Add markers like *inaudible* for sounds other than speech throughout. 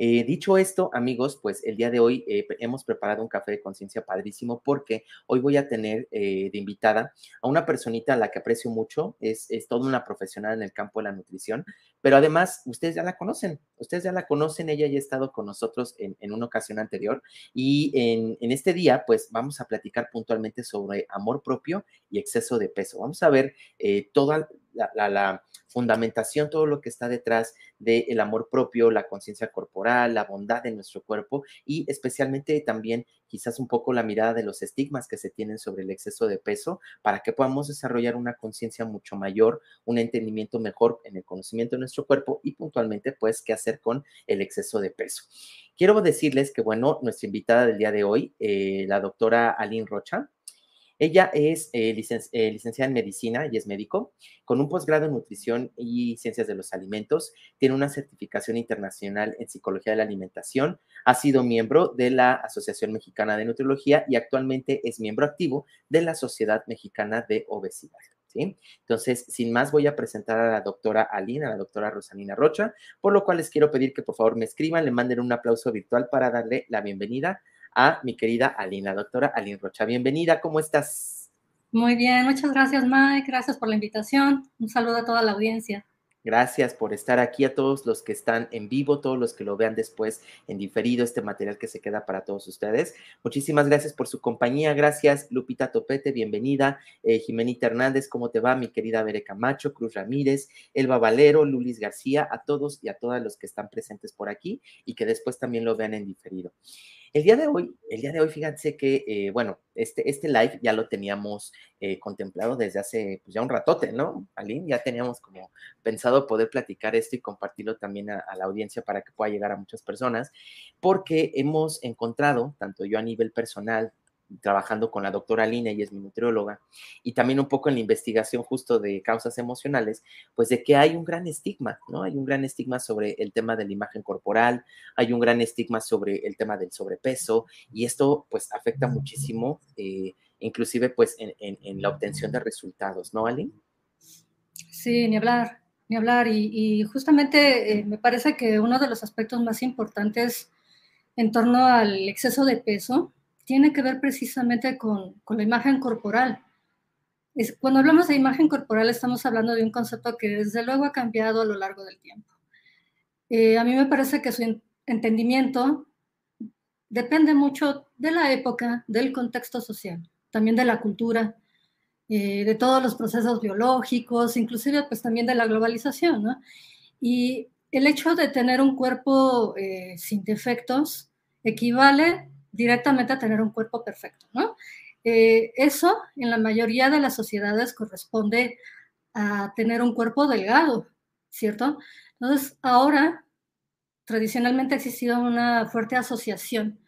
Eh, dicho esto, amigos, pues el día de hoy eh, hemos preparado un café de conciencia padrísimo porque hoy voy a tener eh, de invitada a una personita a la que aprecio mucho, es, es toda una profesional en el campo de la nutrición, pero además ustedes ya la conocen, ustedes ya la conocen, ella ya ha estado con nosotros en, en una ocasión anterior y en, en, este día pues vamos a platicar puntualmente sobre amor propio y exceso de peso. Vamos a ver toda la, la, la fundamentación, todo lo que está detrás del amor propio, la conciencia corporal, la bondad de nuestro cuerpo y especialmente también quizás un poco la mirada de los estigmas que se tienen sobre el exceso de peso para que podamos desarrollar una conciencia mucho mayor, un entendimiento mejor en el conocimiento de nuestro cuerpo y puntualmente pues qué hacer con el exceso de peso. Quiero decirles que, bueno, nuestra invitada del día de hoy, eh, la doctora Aline Rocha, ella es eh, eh, licenciada en medicina y es médico, con un posgrado en nutrición y ciencias de los alimentos. Tiene una certificación internacional en psicología de la alimentación. Ha sido miembro de la Asociación Mexicana de Nutriología y actualmente es miembro activo de la Sociedad Mexicana de Obesidad. ¿Sí? Entonces, sin más, voy a presentar a la doctora Alina, a la doctora Rosalina Rocha, por lo cual les quiero pedir que por favor me escriban, le manden un aplauso virtual para darle la bienvenida a mi querida Alina, doctora Alina Rocha. Bienvenida, ¿cómo estás? Muy bien, muchas gracias Mike, gracias por la invitación. Un saludo a toda la audiencia. Gracias por estar aquí a todos los que están en vivo, todos los que lo vean después en diferido, este material que se queda para todos ustedes. Muchísimas gracias por su compañía. Gracias, Lupita Topete, bienvenida. Eh, Jimenita Hernández, ¿cómo te va? Mi querida Bere Camacho, Cruz Ramírez, Elba Valero, Lulis García, a todos y a todas los que están presentes por aquí y que después también lo vean en diferido. El día de hoy, el día de hoy, fíjense que, eh, bueno, este, este live ya lo teníamos eh, contemplado desde hace pues, ya un ratote, ¿no, Aline? Ya teníamos como pensado poder platicar esto y compartirlo también a, a, la audiencia para que pueda llegar a muchas personas, porque hemos encontrado, tanto yo a nivel personal, trabajando con la doctora Lina, y es mi nutrióloga, y también un poco en la investigación justo de causas emocionales, pues de que hay un gran estigma, ¿no? Hay un gran estigma sobre el tema de la imagen corporal, hay un gran estigma sobre el tema del sobrepeso, y esto pues afecta muchísimo, eh, inclusive pues en, en, en, la obtención de resultados, ¿no, Aline? Sí, ni hablar, ni hablar, y, justamente eh, me parece que uno de los aspectos más importantes en torno al exceso de peso, tiene que ver precisamente con, con la imagen corporal. Es, cuando hablamos de imagen corporal estamos hablando de un concepto que desde luego ha cambiado a lo largo del tiempo. Eh, a mí me parece que su entendimiento depende mucho de la época, del contexto social, también de la cultura, eh, de todos los procesos biológicos, inclusive pues también de la globalización, ¿no? Y el hecho de tener un cuerpo eh, sin defectos equivale directamente a tener un cuerpo perfecto, ¿no? Eh, eso en la mayoría de las sociedades corresponde a tener un cuerpo delgado, ¿cierto? Entonces, ahora, tradicionalmente ha existido una fuerte asociación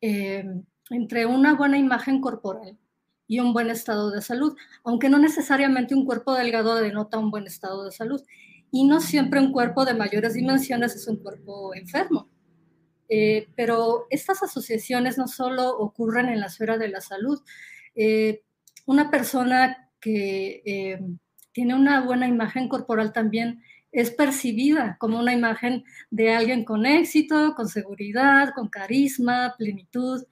eh, entre una buena imagen corporal y un buen estado de salud, aunque no necesariamente un cuerpo delgado denota un buen estado de salud. Y no siempre un cuerpo de mayores dimensiones es un cuerpo enfermo. Eh, pero estas asociaciones no solo ocurren en la esfera de la salud. Eh, una persona que eh, tiene una buena imagen corporal también es percibida como una imagen de alguien con éxito, con seguridad, con carisma, plenitud.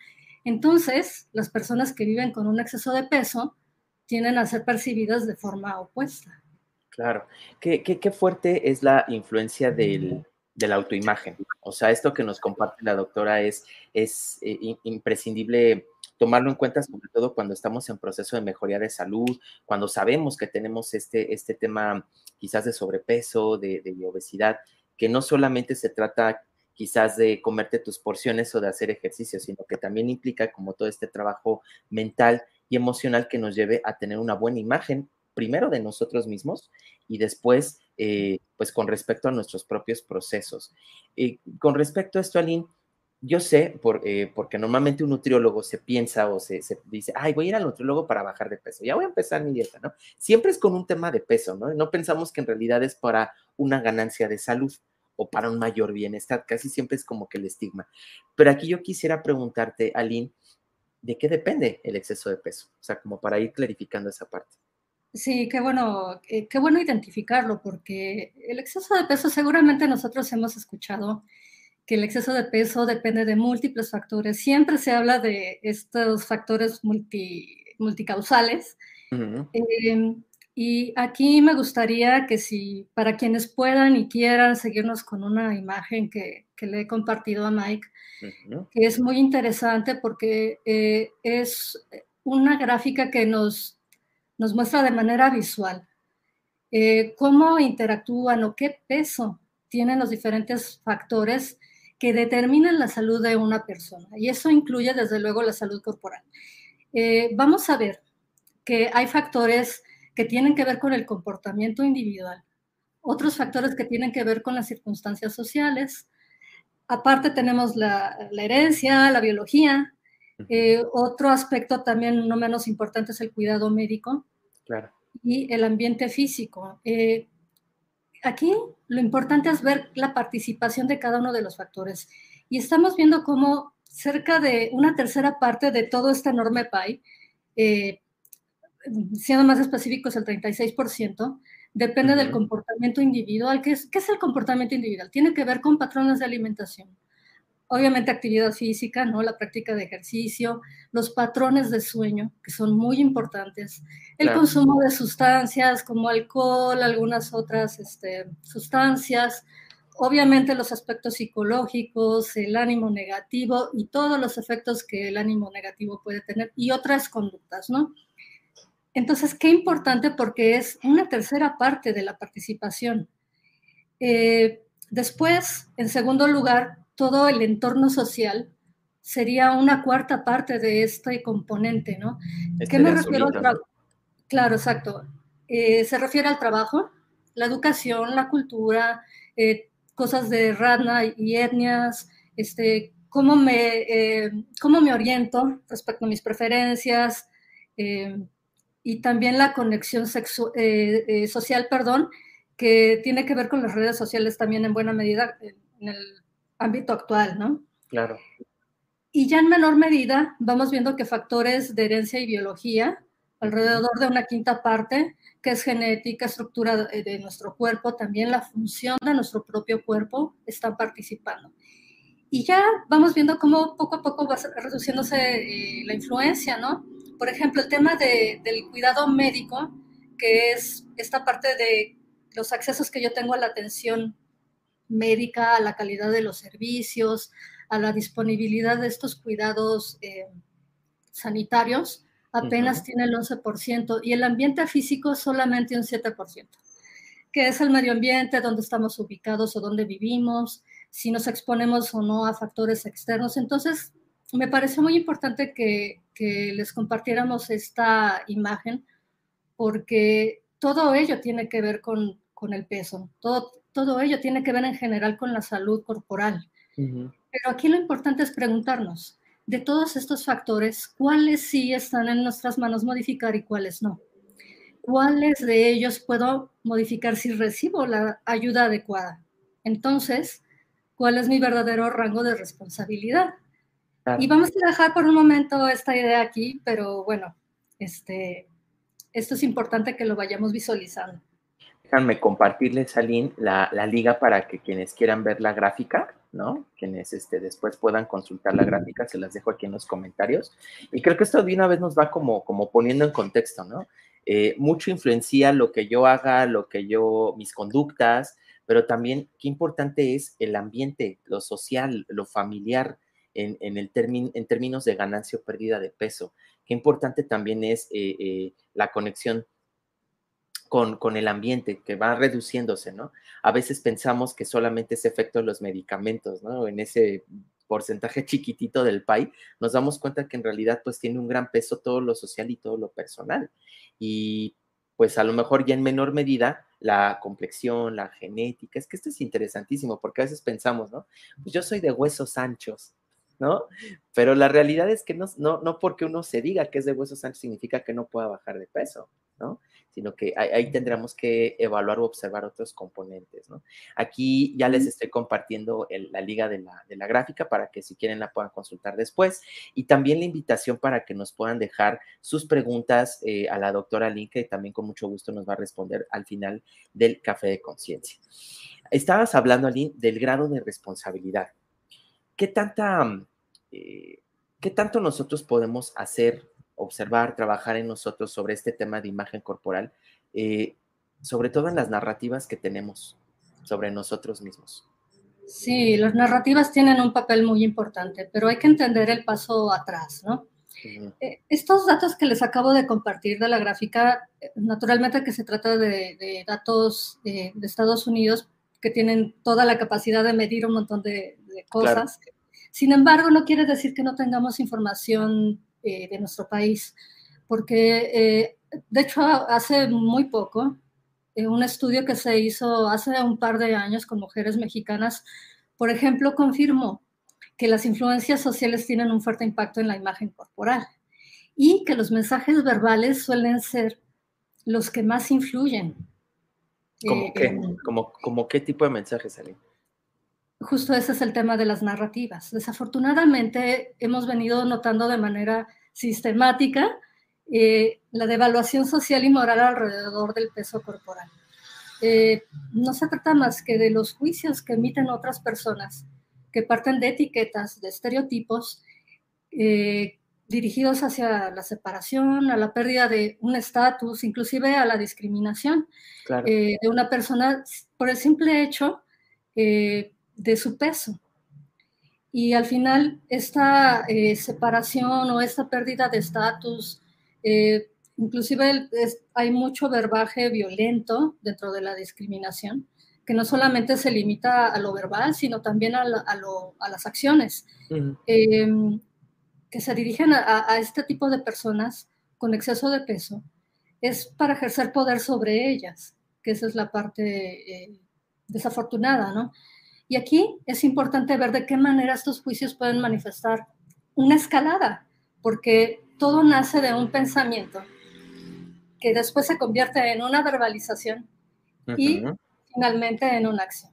Entonces, las personas que viven con un exceso de peso tienden a ser percibidas de forma opuesta. Claro. ¿Qué, fuerte es la influencia del, de la autoimagen. O sea, esto que nos comparte la doctora es, es eh, imprescindible tomarlo en cuenta, sobre todo cuando estamos en proceso de mejoría de salud, cuando sabemos que tenemos este, este tema quizás de sobrepeso, de, de obesidad, que no solamente se trata quizás de comerte tus porciones o de hacer ejercicio, sino que también implica como todo este trabajo mental y emocional que nos lleve a tener una buena imagen, primero de nosotros mismos y después eh, pues con respecto a nuestros propios procesos. Eh, con respecto a esto, Aline, yo sé, eh, porque normalmente un nutriólogo se piensa o se, se, dice, ay, voy a ir al nutriólogo para bajar de peso, ya voy a empezar mi dieta, ¿no? Siempre es con un tema de peso, ¿no? No pensamos que en realidad es para una ganancia de salud o para un mayor bienestar, casi siempre es como que el estigma. Pero aquí yo quisiera preguntarte, Aline, ¿de qué depende el exceso de peso? O sea, como para ir clarificando esa parte. Sí, qué bueno, eh, qué bueno identificarlo, porque el exceso de peso seguramente nosotros hemos escuchado que el exceso de peso depende de múltiples factores. Siempre se habla de estos factores multi, multicausales. Em, y aquí me gustaría que si para quienes puedan y quieran seguirnos con una imagen que, que le he compartido a Mike, que es muy interesante porque eh, es una gráfica que nos, nos muestra de manera visual eh, cómo interactúan o qué peso tienen los diferentes factores que determinan la salud de una persona. Y eso incluye, desde luego, la salud corporal. Eh, vamos a ver que hay factores que tienen que ver con el comportamiento individual, otros factores que tienen que ver con las circunstancias sociales. Aparte tenemos la, herencia, la biología. Eh, otro aspecto también no menos importante es el cuidado médico claro. y el ambiente físico. Eh, aquí lo importante es ver la participación de cada uno de los factores. Y estamos viendo cómo cerca de una tercera parte de todo este enorme PAI, eh, siendo más específicos el 36%, depende del comportamiento individual. ¿Qué es, ¿Qué es el comportamiento individual? Tiene que ver con patrones de alimentación obviamente actividad física, ¿no? La práctica de ejercicio, los patrones de sueño, que son muy importantes, el consumo de sustancias como alcohol, algunas otras este, sustancias, obviamente los aspectos psicológicos, el ánimo negativo y todos los efectos que el ánimo negativo puede tener y otras conductas, ¿no? Entonces, qué importante porque es una tercera parte de la participación. Eh, después, en segundo lugar, todo el entorno social sería una cuarta parte de este componente, ¿no? Este ¿Qué me refiero al trabajo? Claro, exacto. Eh, se refiere al trabajo, la educación, la cultura, eh, cosas de rana y etnias, este, cómo, me, eh, cómo me oriento respecto a mis preferencias y también la conexión social, perdón, que tiene que ver con las redes sociales también en buena medida en el ámbito actual, ¿no? Claro. Y ya en menor medida vamos viendo que factores de herencia y biología, alrededor de una quinta parte, que es genética, estructura de nuestro cuerpo, también la función de nuestro propio cuerpo, están participando. Y ya vamos viendo cómo poco a poco va reduciéndose eh, la influencia, ¿no? Por ejemplo, el tema de, del cuidado médico, que es esta parte de los accesos que yo tengo a la atención médica, a la calidad de los servicios, a la disponibilidad de estos cuidados eh, sanitarios, apenas tiene el 11% y el ambiente físico solamente un 7%, que es el medio ambiente, donde estamos ubicados o donde vivimos, si nos exponemos o no a factores externos. Entonces, me parece muy importante que, que les compartiéramos esta imagen porque todo ello tiene que ver con, con el peso, todo, todo ello tiene que ver en general con la salud corporal. Pero aquí lo importante es preguntarnos, de todos estos factores, ¿cuáles sí están en nuestras manos modificar y cuáles no? ¿Cuáles de ellos puedo modificar si recibo la ayuda adecuada? Entonces, ¿cuál es mi verdadero rango de responsabilidad? Y vamos a dejar por un momento esta idea aquí, pero bueno, este, esto es importante que lo vayamos visualizando déjame compartirles, Aline, la, la liga para que quienes quieran ver la gráfica, ¿no? Quienes este, después puedan consultar la gráfica, se las dejo aquí en los comentarios. Y creo que esto de una vez nos va como, como poniendo en contexto, ¿no? Eh, mucho influencia lo que yo haga, lo que yo, mis conductas, pero también qué importante es el ambiente, lo social, lo familiar, en, en, el en términos de ganancia o pérdida de peso. Qué importante también es eh, eh, la conexión con, el ambiente, que va reduciéndose, ¿no? A veces pensamos que solamente es efecto de los medicamentos, ¿no? En ese porcentaje *laughs* chiquitito del PAI, nos damos cuenta que en realidad pues tiene un gran peso todo lo social y todo lo personal. Y pues a lo mejor ya en menor medida la complexión, la genética, es que esto es interesantísimo porque a veces pensamos, ¿no? Pues yo soy de huesos anchos, ¿no? Pero la realidad es que no, no, no porque uno se diga que es de hueso santo significa que no pueda bajar de peso, ¿no? Sino que ahí, tendremos que evaluar o observar otros componentes, ¿no? Aquí ya les estoy compartiendo la liga de la, de la, gráfica para que si quieren la puedan consultar después y también la invitación para que nos puedan dejar sus preguntas eh, a la doctora Link, que también con mucho gusto nos va a responder al final del café de conciencia. Estabas hablando, Aline, del grado de responsabilidad. ¿Qué tanta, eh, qué tanto nosotros podemos hacer observar, trabajar en nosotros sobre este tema de imagen corporal, eh, sobre todo en las narrativas que tenemos sobre nosotros mismos. Sí, las narrativas tienen un papel muy importante, pero hay que entender el paso atrás, ¿no? Eh, estos datos que les acabo de compartir de la gráfica, eh, naturalmente que se trata de, datos de Estados Unidos que tienen toda la capacidad de medir un montón de, cosas. Sin embargo, no quiere decir que no tengamos información eh, de nuestro país, porque eh, de hecho hace muy poco, eh, un estudio que se hizo hace un par de años con mujeres mexicanas, por ejemplo, confirmó que las influencias sociales tienen un fuerte impacto en la imagen corporal y que los mensajes verbales suelen ser los que más influyen. ¿Cómo, qué? como, qué tipo de mensajes, Ali? Justo ese es el tema de las narrativas. Desafortunadamente hemos venido notando de manera sistemática eh, la devaluación social y moral alrededor del peso corporal. Eh, no se trata más que de los juicios que emiten otras personas, que parten de etiquetas, de estereotipos, eh, dirigidos hacia la separación, a la pérdida de un estatus, inclusive a la discriminación de una persona por el simple hecho de su peso. Y al final esta eh, separación o esta pérdida de estatus, eh, inclusive hay mucho verbaje violento dentro de la discriminación, que no solamente se limita a lo verbal, sino también a, las acciones, em, que se dirigen a, este tipo de personas con exceso de peso, es para ejercer poder sobre ellas, que esa es la parte eh, desafortunada, ¿no? Y aquí es importante ver de qué manera estos juicios pueden manifestar una escalada, porque todo nace de un pensamiento que después se convierte en una verbalización y finalmente en una acción.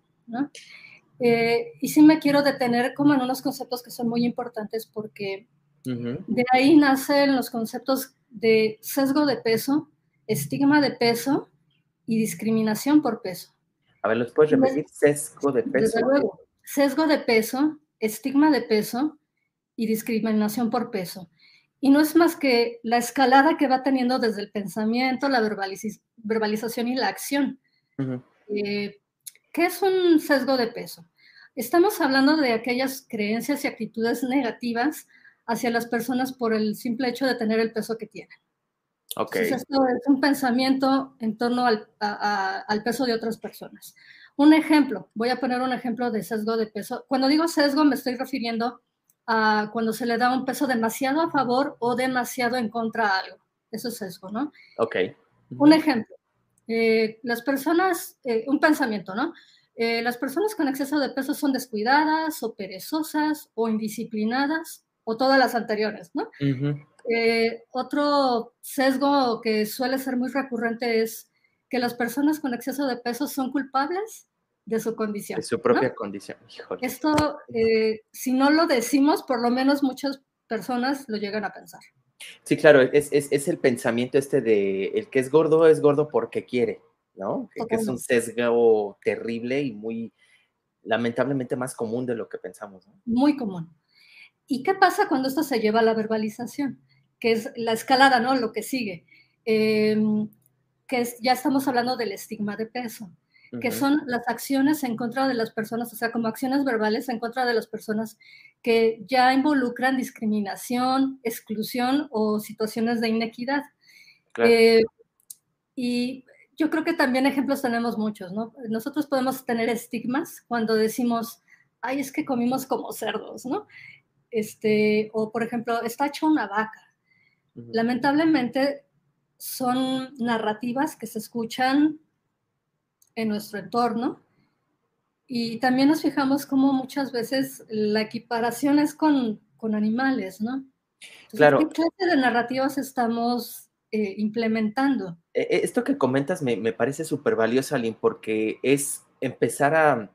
Eh, y sí me quiero detener como en unos conceptos que son muy importantes porque de ahí nacen los conceptos de sesgo de peso, estigma de peso y discriminación por peso. A ver, ¿los puedes repetir? Sesgo de peso. sesgo de peso, estigma de peso y discriminación por peso. Y no es más que la escalada que va teniendo desde el pensamiento, la verbalización y la acción. Eh, ¿Qué es un sesgo de peso? Estamos hablando de aquellas creencias y actitudes negativas hacia las personas por el simple hecho de tener el peso que tienen. Okay. esto es un pensamiento en torno al, al, peso de otras personas. Un ejemplo, voy a poner un ejemplo de sesgo de peso. Cuando digo sesgo me estoy refiriendo a cuando se le da un peso demasiado a favor o demasiado en contra a algo. Eso es sesgo, ¿no? Ok. Un ejemplo, eh, las personas, eh, un pensamiento, ¿no? Eh, las personas con exceso de peso son descuidadas o perezosas o indisciplinadas o todas las anteriores, ¿no? Eh, otro sesgo que suele ser muy recurrente es que las personas con exceso de peso son culpables de su condición. De su propia condición. Esto, eh, si no lo decimos, por lo menos muchas personas lo llegan a pensar. Sí, claro, es, el pensamiento este de el que es gordo es gordo porque quiere, ¿no? Que, es un sesgo terrible y muy, lamentablemente, más común de lo que pensamos. Muy común. ¿Y qué pasa cuando esto se lleva a la verbalización? que es la escalada, ¿no? Lo que sigue. Em, que es, ya estamos hablando del estigma de peso, que son las acciones en contra de las personas, o sea, como acciones verbales en contra de las personas que ya involucran discriminación, exclusión o situaciones de inequidad. Eh, y yo creo que también ejemplos tenemos muchos, ¿no? Nosotros podemos tener estigmas cuando decimos, ay, es que comimos como cerdos, ¿no? Este, o por ejemplo, está hecha una vaca. Lamentablemente son narrativas que se escuchan en nuestro entorno Y también nos fijamos cómo muchas veces la equiparación es con, con animales, ¿no? claro. ¿Qué clase de narrativas estamos eh, implementando? E, e, esto que comentas me, me parece súper valioso, Aline, porque es empezar a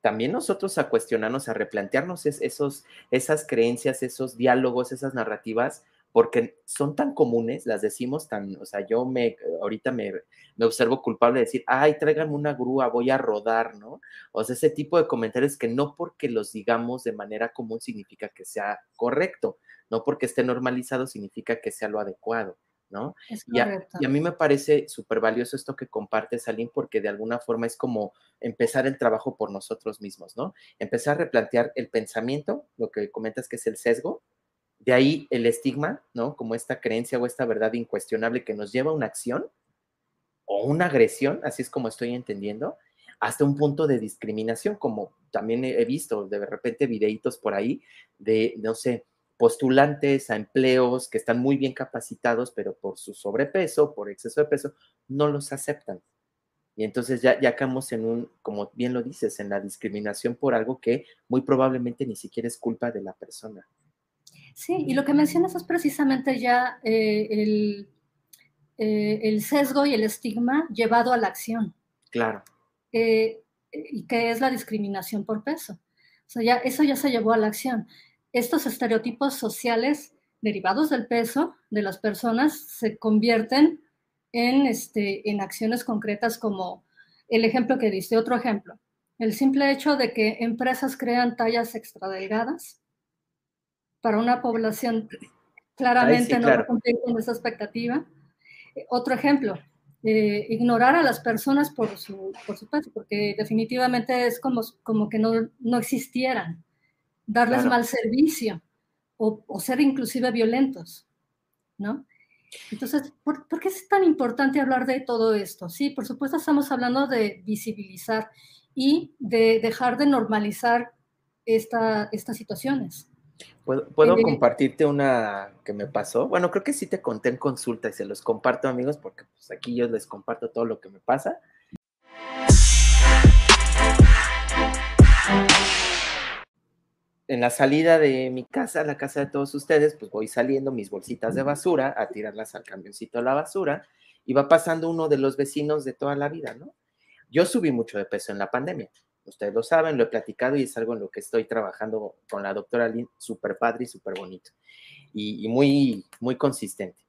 también nosotros a cuestionarnos, a replantearnos esos, esas creencias, esos diálogos, esas narrativas, porque son tan comunes, las decimos tan, o sea, yo me, ahorita me, me observo culpable de decir, ay, tráiganme una grúa, voy a rodar, ¿no? O sea, ese tipo de comentarios que no porque los digamos de manera común significa que sea correcto, no porque esté normalizado significa que sea lo adecuado. ¿No? y, a, y, a, mí me parece súper valioso esto que comparte Salim porque de alguna forma es como empezar el trabajo por nosotros mismos, ¿no? Empezar a replantear el pensamiento, lo que comentas que es el sesgo, de ahí el estigma, ¿no? Como esta creencia o esta verdad incuestionable que nos lleva a una acción o una agresión, así es como estoy entendiendo, hasta un punto de discriminación, como también he visto de repente videitos por ahí de, no sé, postulantes a empleos que están muy bien capacitados, pero por su sobrepeso, por exceso de peso, no los aceptan. Y entonces ya, ya caemos en un, como bien lo dices, en la discriminación por algo que muy probablemente ni siquiera es culpa de la persona. Sí, y lo que mencionas es precisamente ya eh, el, eh, el, sesgo y el estigma llevado a la acción. Claro. Eh, y que es la discriminación por peso. O sea, ya, eso ya se llevó a la acción estos estereotipos sociales derivados del peso de las personas se convierten en, este, en acciones concretas como el ejemplo que diste. Otro ejemplo, el simple hecho de que empresas crean tallas extradelgadas para una población claramente no cumple con esa expectativa. Eh, otro ejemplo, eh, ignorar a las personas por su, por su peso, porque definitivamente es como, como que no, no existieran darles mal servicio o, ser inclusive violentos, ¿no? Entonces, ¿por, qué es tan importante hablar de todo esto? Sí, por supuesto estamos hablando de visibilizar y de dejar de normalizar esta, estas situaciones. ¿Puedo, eh, compartirte una que me pasó? Bueno, creo que sí te conté en consulta y se los comparto, amigos, porque pues, aquí yo les comparto todo lo que me pasa. En la salida de mi casa, la casa de todos ustedes, pues voy saliendo mis bolsitas de basura a tirarlas al camioncito de la basura y va pasando uno de los vecinos de toda la vida, ¿no? Yo subí mucho de peso en la pandemia. Ustedes lo saben, lo he platicado y es algo en lo que estoy trabajando con la doctora Lynn, súper padre y súper bonito y, y, muy, muy consistente.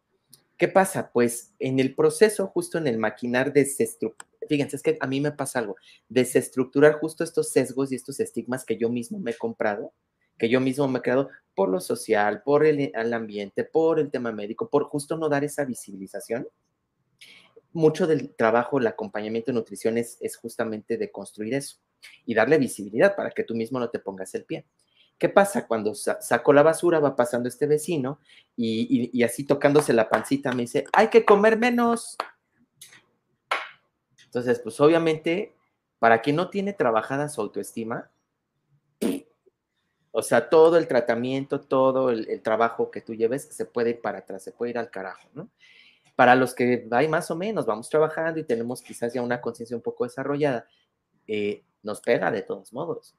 ¿Qué pasa? Pues en el proceso, justo en el maquinar desestructurar, fíjense, es que a mí me pasa algo, desestructurar justo estos sesgos y estos estigmas que yo mismo me he comprado, que yo mismo me he creado por lo social, por el, ambiente, por el tema médico, por justo no dar esa visibilización. Mucho del trabajo, el acompañamiento de nutrición es, justamente de construir eso y darle visibilidad para que tú mismo no te pongas el pie. ¿Qué pasa cuando saco la basura? Va pasando este vecino y, y, así tocándose la pancita me dice, hay que comer menos. Entonces, pues obviamente, para quien no tiene trabajada su autoestima, o sea, todo el tratamiento, todo el, trabajo que tú lleves se puede ir para atrás, se puede ir al carajo, ¿no? Para los que hay más o menos, vamos trabajando y tenemos quizás ya una conciencia un poco desarrollada, eh, nos pega de todos modos.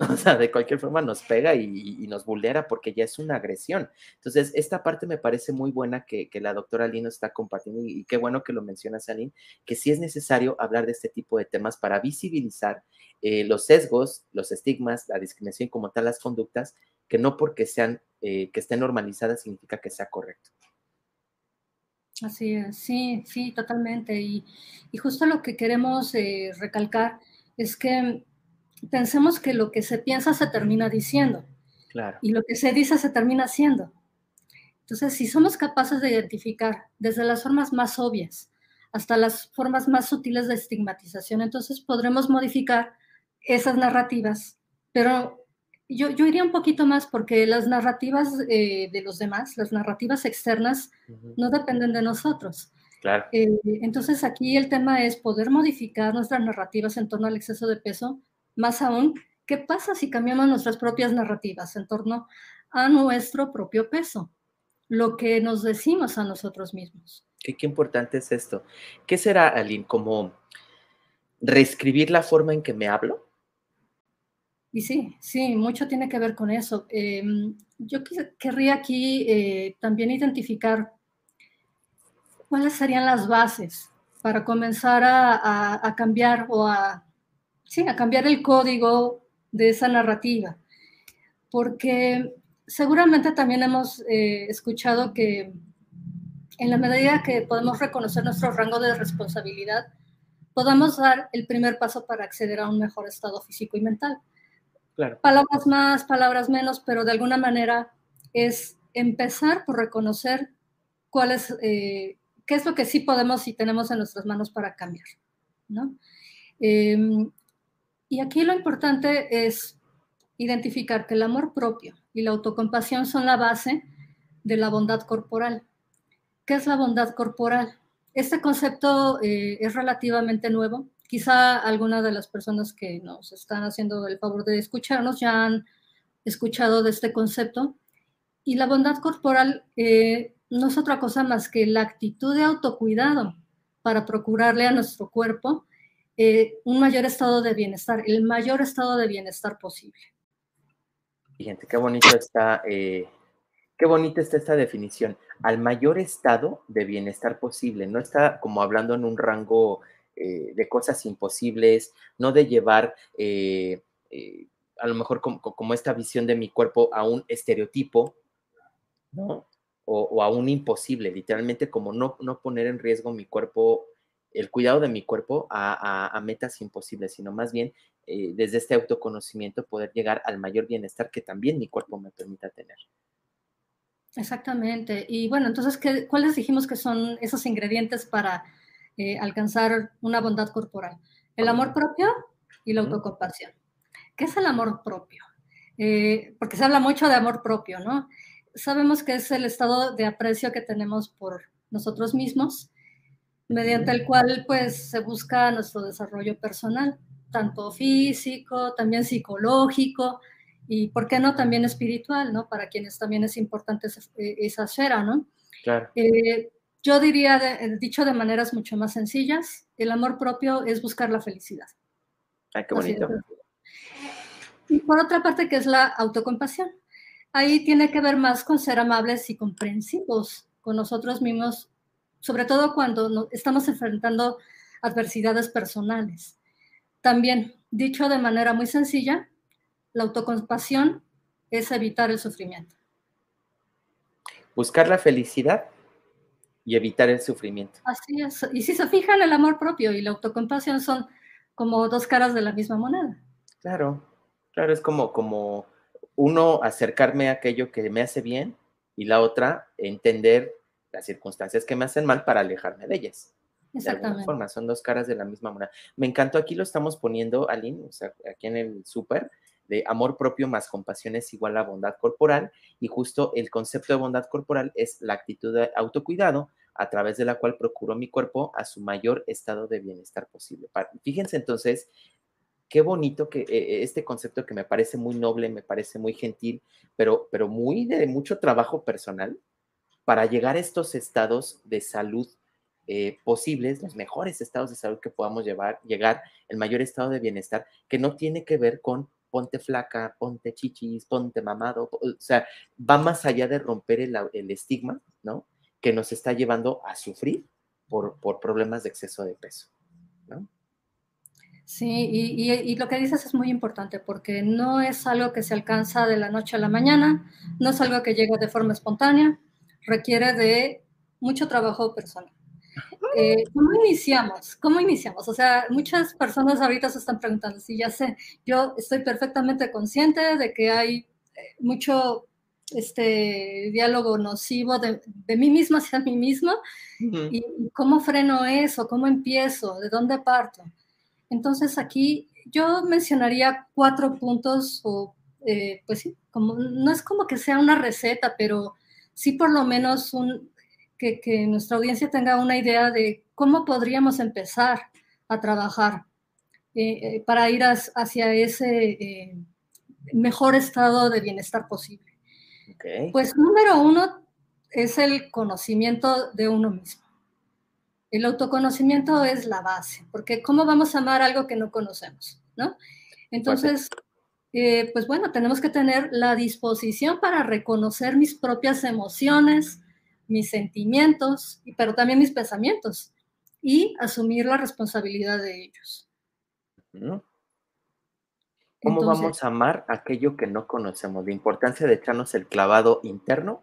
*laughs* O sea, de cualquier forma nos pega y, nos vulnera porque ya es una agresión. Entonces, esta parte me parece muy buena que, la doctora Aline está compartiendo y, qué bueno que lo mencionas, Aline, que sí es necesario hablar de este tipo de temas para visibilizar eh, los sesgos, los estigmas, la discriminación como tal las conductas, que no porque sean, eh, que estén normalizadas significa que sea correcto. Así es, sí, sí, totalmente. Y, justo lo que queremos eh, recalcar es que pensemos que lo que se piensa se termina diciendo. Claro. Y lo que se dice se termina haciendo. Entonces, si somos capaces de identificar desde las formas más obvias hasta las formas más sutiles de estigmatización, entonces podremos modificar esas narrativas. Pero yo, yo iría un poquito más porque las narrativas eh, de los demás, las narrativas externas, no dependen de nosotros. Claro. Eh, entonces aquí el tema es poder modificar nuestras narrativas en torno al exceso de peso más aún, ¿qué pasa si cambiamos nuestras propias narrativas en torno a nuestro propio peso? Lo que nos decimos a nosotros mismos. Qué, importante es esto. ¿Qué será, Aline? ¿Como reescribir la forma en que me hablo? Y sí, sí, mucho tiene que ver con eso. Em, yo querría aquí eh, también identificar cuáles serían las bases para comenzar a, cambiar o a, sí, a cambiar el código de esa narrativa. Porque seguramente también hemos eh, escuchado que en la medida que podemos reconocer nuestro rango de responsabilidad, podamos dar el primer paso para acceder a un mejor estado físico y mental. Palabras más, palabras menos, pero de alguna manera es empezar por reconocer cuál es, eh, qué es lo que sí podemos y tenemos en nuestras manos para cambiar. ¿no? Em, y aquí lo importante es identificar que el amor propio y la autocompasión son la base de la bondad corporal. ¿Qué es la bondad corporal? Este concepto eh, es relativamente nuevo. Quizá algunas de las personas que nos están haciendo el favor de escucharnos ya han escuchado de este concepto. Y la bondad corporal eh, no es otra cosa más que la actitud de autocuidado para procurarle a nuestro cuerpo eh, un mayor estado de bienestar, el mayor estado de bienestar posible. Fíjate, qué bonito está, qué bonita está esta definición al mayor estado de bienestar posible. No está como hablando en un rango eh, de cosas imposibles, no de llevar eh, eh, a lo mejor como, esta visión de mi cuerpo a un estereotipo, ¿no? O, a un imposible, literalmente como no, no poner en riesgo mi cuerpo, el cuidado de mi cuerpo a, metas imposibles, sino más bien desde este autoconocimiento poder llegar al mayor bienestar que también mi cuerpo me permita tener. Exactamente. Y bueno, entonces, ¿qué, ¿cuáles dijimos que son esos ingredientes para eh, alcanzar una bondad corporal? El amor propio y la autocompasión. ¿Qué es el amor propio? Eh, porque se habla mucho de amor propio, ¿no? Sabemos que es el estado de aprecio que tenemos por nosotros mismos, mediante el cual pues se busca nuestro desarrollo personal, tanto físico, también psicológico, y por qué no también espiritual, ¿no? Para quienes también es importante esa, eh, esfera, ¿no? Claro. Eh, yo diría, eh, dicho de maneras mucho más sencillas, el amor propio es buscar la felicidad. Ay, qué bonito. Y por otra parte, que es la autocompasión. Ahí tiene que ver más con ser amables y comprensivos con nosotros mismos, sobre todo cuando estamos enfrentando adversidades personales. También, dicho de manera muy sencilla, la autocompasión es evitar el sufrimiento. Buscar la felicidad y evitar el sufrimiento. Así es. Y si se fijan, el amor propio y la autocompasión son como dos caras de la misma moneda. Claro, claro, es como, como uno acercarme a aquello que me hace bien y la otra entender las circunstancias que me hacen mal para alejarme de ellas. Exactamente. De alguna forma, son dos caras de la misma moneda. Me encantó, aquí lo estamos poniendo, Aline, o sea, aquí en el súper, de amor propio más compasión es igual a bondad corporal y justo el concepto de bondad corporal es la actitud de autocuidado a través de la cual procuro mi cuerpo a su mayor estado de bienestar posible. Fíjense entonces qué bonito que eh, este concepto que me parece muy noble, me parece muy gentil, pero, pero muy de mucho trabajo personal para llegar a estos estados de salud eh, posibles, los mejores estados de salud que podamos llevar, llegar, el mayor estado de bienestar, que no tiene que ver con ponte flaca, ponte chichis, ponte mamado, o sea, va más allá de romper el, estigma, ¿no? Que nos está llevando a sufrir por, problemas de exceso de peso, ¿no? Sí, y, y, lo que dices es muy importante porque no es algo que se alcanza de la noche a la mañana, no es algo que llega de forma espontánea, requiere de mucho trabajo personal. Eh, ¿Cómo iniciamos? ¿Cómo iniciamos? O sea, muchas personas ahorita se están preguntando, si ya sé, yo estoy perfectamente consciente de que hay eh, mucho este diálogo nocivo de, mí mismo hacia mí mismo y, cómo freno eso, cómo empiezo, de dónde parto. Entonces aquí yo mencionaría cuatro puntos o eh, pues sí, como, no es como que sea una receta, pero sí por lo menos un, que, nuestra audiencia tenga una idea de cómo podríamos empezar a trabajar eh, eh, para ir hacia ese eh, mejor estado de bienestar posible. Pues número uno es el conocimiento de uno mismo. El autoconocimiento es la base, porque ¿cómo vamos a amar algo que no conocemos? ¿no? Entonces, eh, pues bueno, tenemos que tener la disposición para reconocer mis propias emociones, mis sentimientos, pero también mis pensamientos y asumir la responsabilidad de ellos. ¿Cómo vamos a amar aquello que no conocemos? La importancia de echarnos el clavado interno,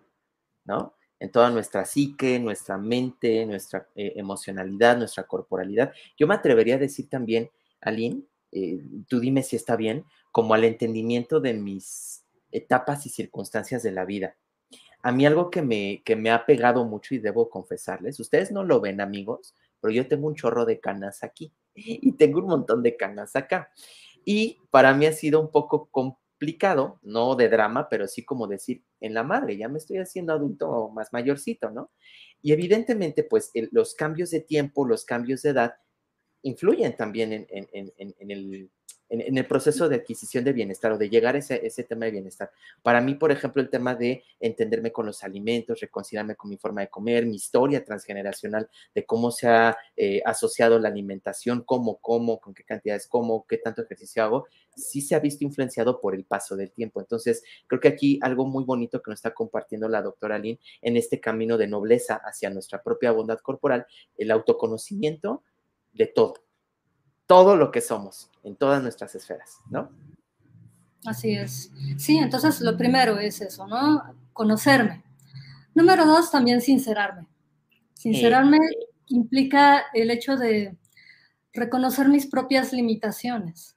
¿no? En toda nuestra psique, nuestra mente, nuestra eh, emocionalidad, nuestra corporalidad. Yo me atrevería a decir también, Aline, eh, tú dime si está bien, como al entendimiento de mis etapas y circunstancias de la vida. A mí algo que me, que me ha pegado mucho y debo confesarles, ustedes no lo ven amigos, pero yo tengo un chorro de canas aquí *laughs* y tengo un montón de canas acá. Y para mí ha sido un poco complicado, no de drama, pero sí como decir, en la madre, ya me estoy haciendo adulto más mayorcito, ¿no? Y evidentemente, pues los cambios de tiempo, los cambios de edad, influyen también en, el, proceso de adquisición de bienestar o de llegar a ese, ese, tema de bienestar. Para mí, por ejemplo, el tema de entenderme con los alimentos, reconciliarme con mi forma de comer, mi historia transgeneracional de cómo se ha eh, asociado la alimentación, cómo como, con qué cantidades como, qué tanto ejercicio hago, sí se ha visto influenciado por el paso del tiempo. Entonces, creo que aquí algo muy bonito que nos está compartiendo la doctora Lynn en este camino de nobleza hacia nuestra propia bondad corporal, el autoconocimiento de todo todo lo que somos en todas nuestras esferas, ¿no? Así es. Sí, entonces lo primero es eso, ¿no? Conocerme. Número dos, también sincerarme. Sincerarme implica el hecho de reconocer mis propias limitaciones,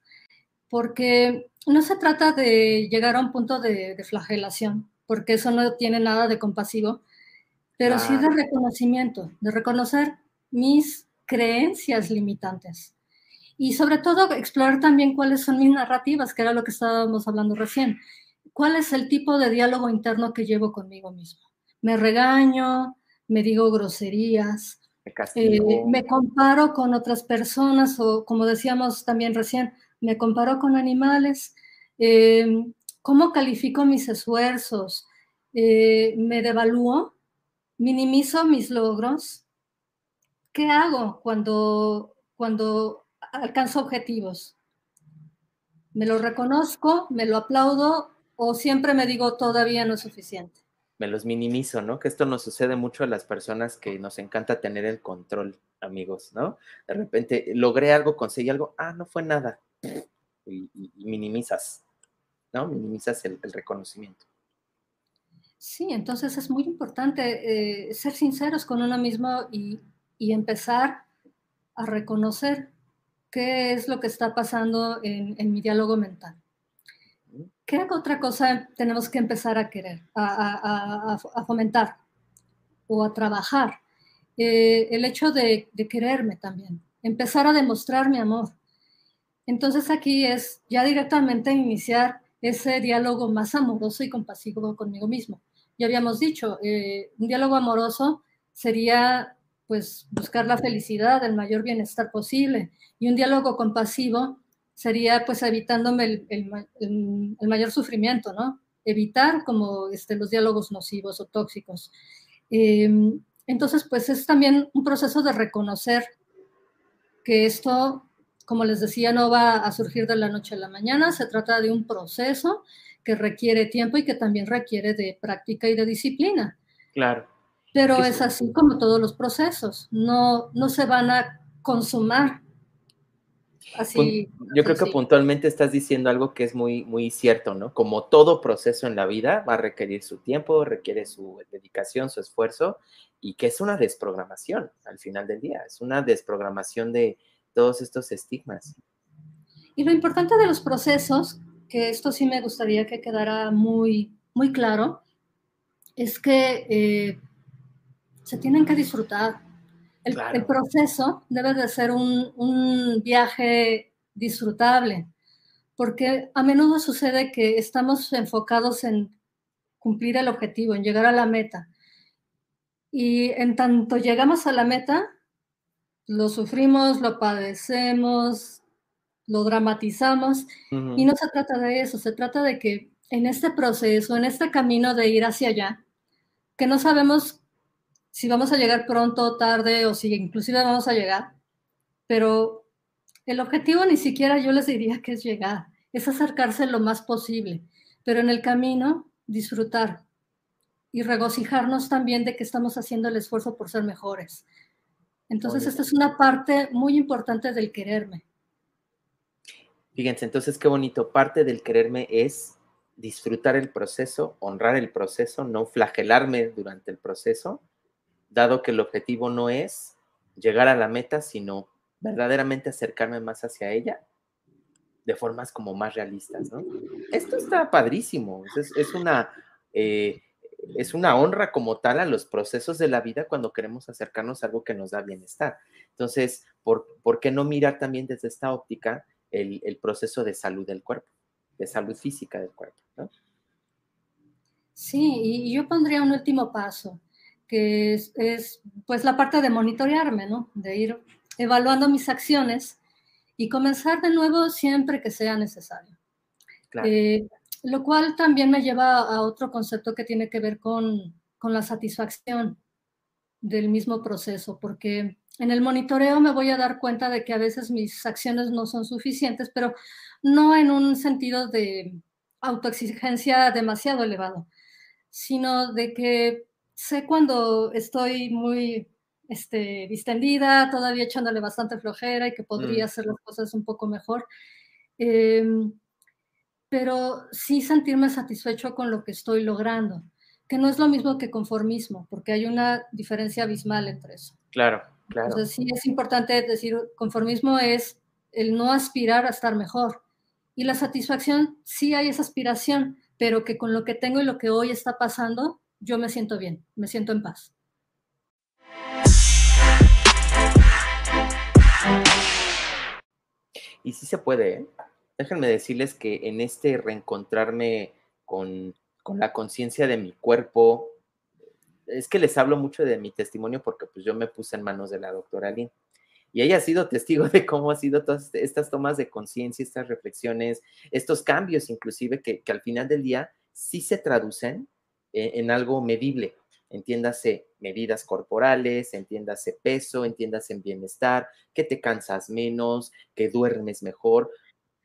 porque no se trata de llegar a un punto de, flagelación, porque eso no tiene nada de compasivo, pero sí de reconocimiento, de reconocer mis creencias limitantes y sobre todo explorar también cuáles son mis narrativas, que era lo que estábamos hablando recién. ¿Cuál es el tipo de diálogo interno que llevo conmigo mismo? Me regaño, me digo groserías, me, eh, me comparo con otras personas o como decíamos también recién, me comparo con animales. Eh, ¿Cómo califico mis esfuerzos? Eh, ¿Me devalúo? ¿Minimizo mis logros? ¿Qué hago cuando, cuando alcanzo objetivos. Me lo reconozco, me lo aplaudo o siempre me digo todavía no es suficiente. Me los minimizo, ¿no? Que esto nos sucede mucho a las personas que nos encanta tener el control, amigos, ¿no? De repente logré algo, conseguí algo, ah, no fue nada. Y, minimizas, ¿no? Minimizas el, reconocimiento. Sí, entonces es muy importante eh, ser sinceros con uno mismo y, y empezar a reconocer qué es lo que está pasando en, mi diálogo mental. ¿Qué otra cosa tenemos que empezar a querer, a, fomentar o a trabajar? Eh, el hecho de, quererme también, empezar a demostrar mi amor. Entonces aquí es ya directamente iniciar ese diálogo más amoroso y compasivo conmigo mismo. Ya habíamos dicho, eh, un diálogo amoroso sería pues buscar la felicidad, el mayor bienestar posible. Y un diálogo compasivo sería pues evitándome el, mayor sufrimiento, ¿no? Evitar como este, los diálogos nocivos o tóxicos. Em, entonces, pues es también un proceso de reconocer que esto, como les decía, no va a surgir de la noche a la mañana, se trata de un proceso que requiere tiempo y que también requiere de práctica y de disciplina. Claro. Pero es así como todos los procesos, no, no se van a consumar. Así, Yo creo que puntualmente estás diciendo algo que es muy, muy cierto, ¿no? Como todo proceso en la vida va a requerir su tiempo, requiere su dedicación, su esfuerzo, y que es una desprogramación al final del día, es una desprogramación de todos estos estigmas. Y lo importante de los procesos, que esto sí me gustaría que quedara muy, muy claro, es que eh, se tienen que disfrutar. El, proceso debe de ser un, viaje disfrutable, porque a menudo sucede que estamos enfocados en cumplir el objetivo, en llegar a la meta. Y en tanto llegamos a la meta, lo sufrimos, lo padecemos, lo dramatizamos, y no se trata de eso, se trata de que en este proceso, en este camino de ir hacia allá, que no sabemos si vamos a llegar pronto tarde o si inclusive vamos a llegar, pero el objetivo ni siquiera yo les diría que es llegar, es acercarse lo más posible, pero en el camino disfrutar y regocijarnos también de que estamos haciendo el esfuerzo por ser mejores. Entonces, esta es una parte muy importante del quererme. Fíjense, entonces qué bonito, parte del quererme es disfrutar el proceso, honrar el proceso, no flagelarme durante el proceso, dado que el objetivo no es llegar a la meta, sino verdaderamente acercarme más hacia ella de formas como más realistas. Esto está padrísimo, es, una, eh, es una honra como tal a los procesos de la vida cuando queremos acercarnos a algo que nos da bienestar. Entonces, ¿por, ¿por qué no mirar también desde esta óptica el, el proceso de salud del cuerpo, de salud física del cuerpo? Sí, y yo pondría un último paso, que es, es, pues la parte de monitorearme, ¿no? De ir evaluando mis acciones y comenzar de nuevo siempre que sea necesario. Eh, lo cual también me lleva a otro concepto que tiene que ver con, con la satisfacción del mismo proceso, porque en el monitoreo me voy a dar cuenta de que a veces mis acciones no son suficientes, pero no en un sentido de autoexigencia demasiado elevado, sino de que sé cuando estoy muy este, distendida, todavía echándole bastante flojera y que podría mm. hacer las cosas un poco mejor. Em, pero sí sentirme satisfecho con lo que estoy logrando, que no es lo mismo que conformismo, porque hay una diferencia abismal entre eso. Claro, claro. Entonces sí es importante decir, conformismo es el no aspirar a estar mejor. Y la satisfacción, sí hay esa aspiración, pero que con lo que tengo y lo que hoy está pasando, yo me siento bien, me siento en paz. Y sí se puede, ¿eh? Déjenme decirles que en este reencontrarme con, la conciencia de mi cuerpo, es que les hablo mucho de mi testimonio porque pues yo me puse en manos de la doctora Lynn. Y ella ha sido *laughs* testigo de cómo ha sido todas estas tomas de conciencia, estas reflexiones, estos cambios inclusive que, al final del día sí se traducen en algo medible, entiéndase medidas corporales, entiéndase peso, entiéndase en bienestar, que te cansas menos, que duermes mejor,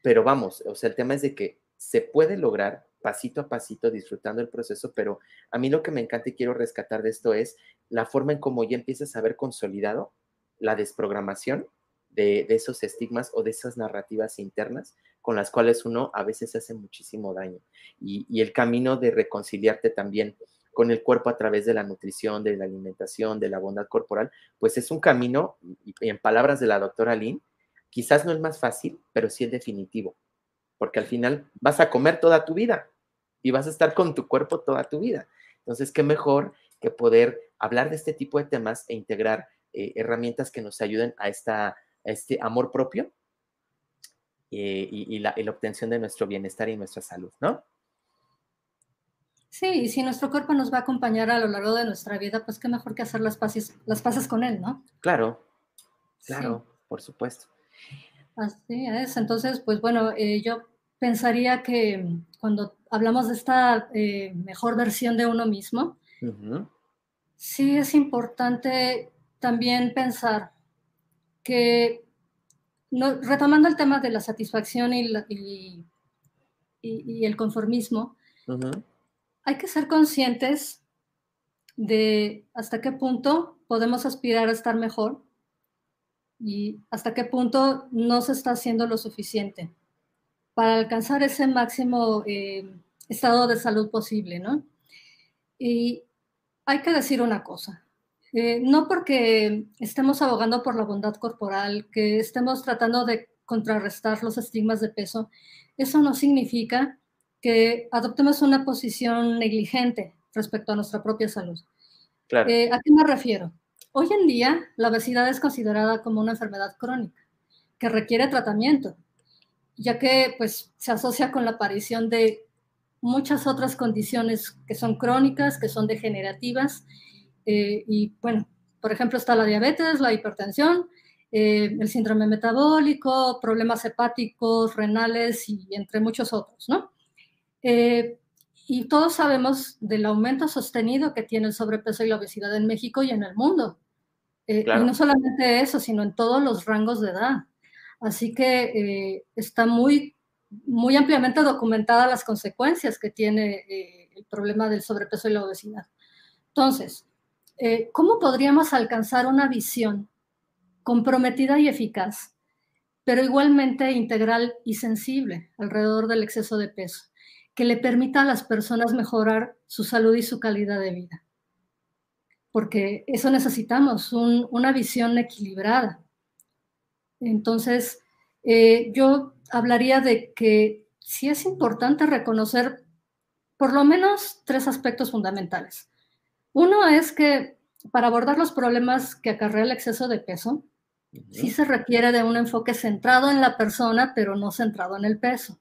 pero vamos, o sea, el tema es de que se puede lograr pasito a pasito disfrutando el proceso, pero a mí lo que me encanta y quiero rescatar de esto es la forma en cómo ya empiezas a ver consolidado la desprogramación de, esos estigmas o de esas narrativas internas con las cuales uno a veces hace muchísimo daño. Y, el camino de reconciliarte también con el cuerpo a través de la nutrición, de la alimentación, de la bondad corporal, pues es un camino, en palabras de la doctora Lynn, quizás no es más fácil, pero sí es definitivo, porque al final vas a comer toda tu vida y vas a estar con tu cuerpo toda tu vida. Entonces, qué mejor que poder hablar de este tipo de temas e integrar eh, herramientas que nos ayuden a, esta, este amor propio eh, y, la, y la obtención de nuestro bienestar y nuestra salud, ¿no? Sí, y si nuestro cuerpo nos va a acompañar a lo largo de nuestra vida, pues qué mejor que hacer las paces, las paces con él, ¿no? Claro, claro, por supuesto. Así es, entonces, pues bueno, eh, yo pensaría que cuando hablamos de esta eh, mejor versión de uno mismo, sí es importante también pensar que, retomando el tema de la satisfacción y, el conformismo, hay que ser conscientes de hasta qué punto podemos aspirar a estar mejor y hasta qué punto no se está haciendo lo suficiente para alcanzar ese máximo eh, estado de salud posible, ¿no? Y hay que decir una cosa, eh, no porque estemos abogando por la bondad corporal, que estemos tratando de contrarrestar los estigmas de peso, eso no significa que adoptemos una posición negligente respecto a nuestra propia salud. Eh, ¿A qué me refiero? Hoy en día, la obesidad es considerada como una enfermedad crónica que requiere tratamiento, ya que pues, se asocia con la aparición de muchas otras condiciones que son crónicas, que son degenerativas. Eh, y bueno, por ejemplo, está la diabetes, la hipertensión, eh, el síndrome metabólico, problemas hepáticos, renales y entre muchos otros, ¿no? Eh, y todos sabemos del aumento sostenido que tiene el sobrepeso y la obesidad en México y en el mundo. Eh, y no solamente eso, sino en todos los rangos de edad. Así que eh, está muy muy ampliamente documentadas las consecuencias que tiene eh, el problema del sobrepeso y la obesidad. Entonces, eh, ¿cómo podríamos alcanzar una visión comprometida y eficaz, pero igualmente integral y sensible alrededor del exceso de peso, que le permita a las personas mejorar su salud y su calidad de vida? Porque eso necesitamos, una visión equilibrada. Entonces, eh, yo hablaría de que sí es importante reconocer por lo menos tres aspectos fundamentales. Uno es que para abordar los problemas que acarrea el exceso de peso, sí se requiere de un enfoque centrado en la persona, pero no centrado en el peso.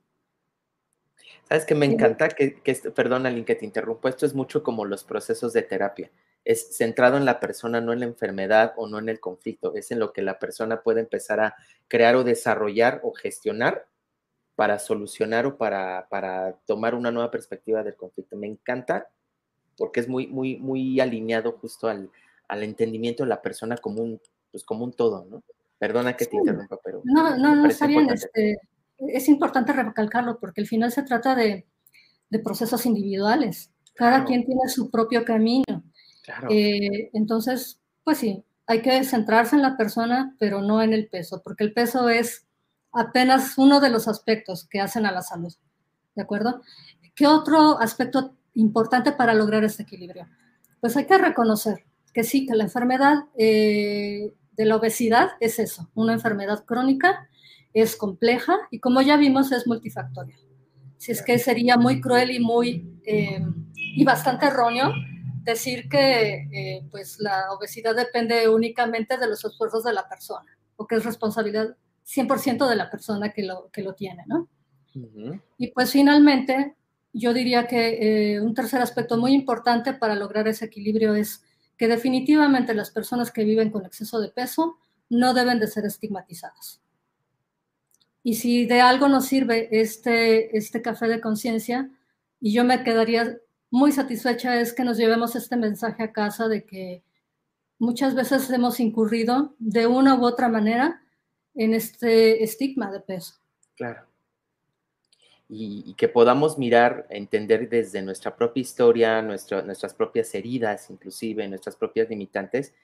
Sabes que me encanta que, que perdón, Aline, que te interrumpo, esto es mucho como los procesos de terapia. Es centrado en la persona, no en la enfermedad o no en el conflicto, es en lo que la persona puede empezar a crear o desarrollar o gestionar para solucionar o para, para tomar una nueva perspectiva del conflicto. Me encanta porque es muy, muy, muy alineado justo al, al entendimiento de la persona como un, pues como un todo, ¿no? Perdona que te interrumpa, pero... No, no, no, está bien. Este, es importante recalcarlo porque al final se trata de, de procesos individuales. Cada quien tiene su propio camino. Claro. Eh, entonces, pues sí, hay que centrarse en la persona, pero no en el peso, porque el peso es apenas uno de los aspectos que hacen a la salud. ¿De acuerdo? ¿Qué otro aspecto importante para lograr este equilibrio? Pues hay que reconocer que sí, que la enfermedad eh, de la obesidad es eso, una enfermedad crónica, es compleja y como ya vimos es multifactorial. Si es que sería muy cruel y muy eh, y bastante erróneo decir que eh, pues la obesidad depende únicamente de los esfuerzos de la persona o que es responsabilidad 100% de la persona que lo, que lo tiene, ¿no? Y pues finalmente, yo diría que eh, un tercer aspecto muy importante para lograr ese equilibrio es que definitivamente las personas que viven con exceso de peso no deben de ser estigmatizadas. Y si de algo nos sirve este, este café de conciencia, y yo me quedaría muy satisfecha, es que nos llevemos este mensaje a casa de que muchas veces hemos incurrido de una u otra manera en este estigma de peso. Claro. Y, que podamos mirar, entender desde nuestra propia historia, nuestras propias heridas, inclusive nuestras propias limitantes,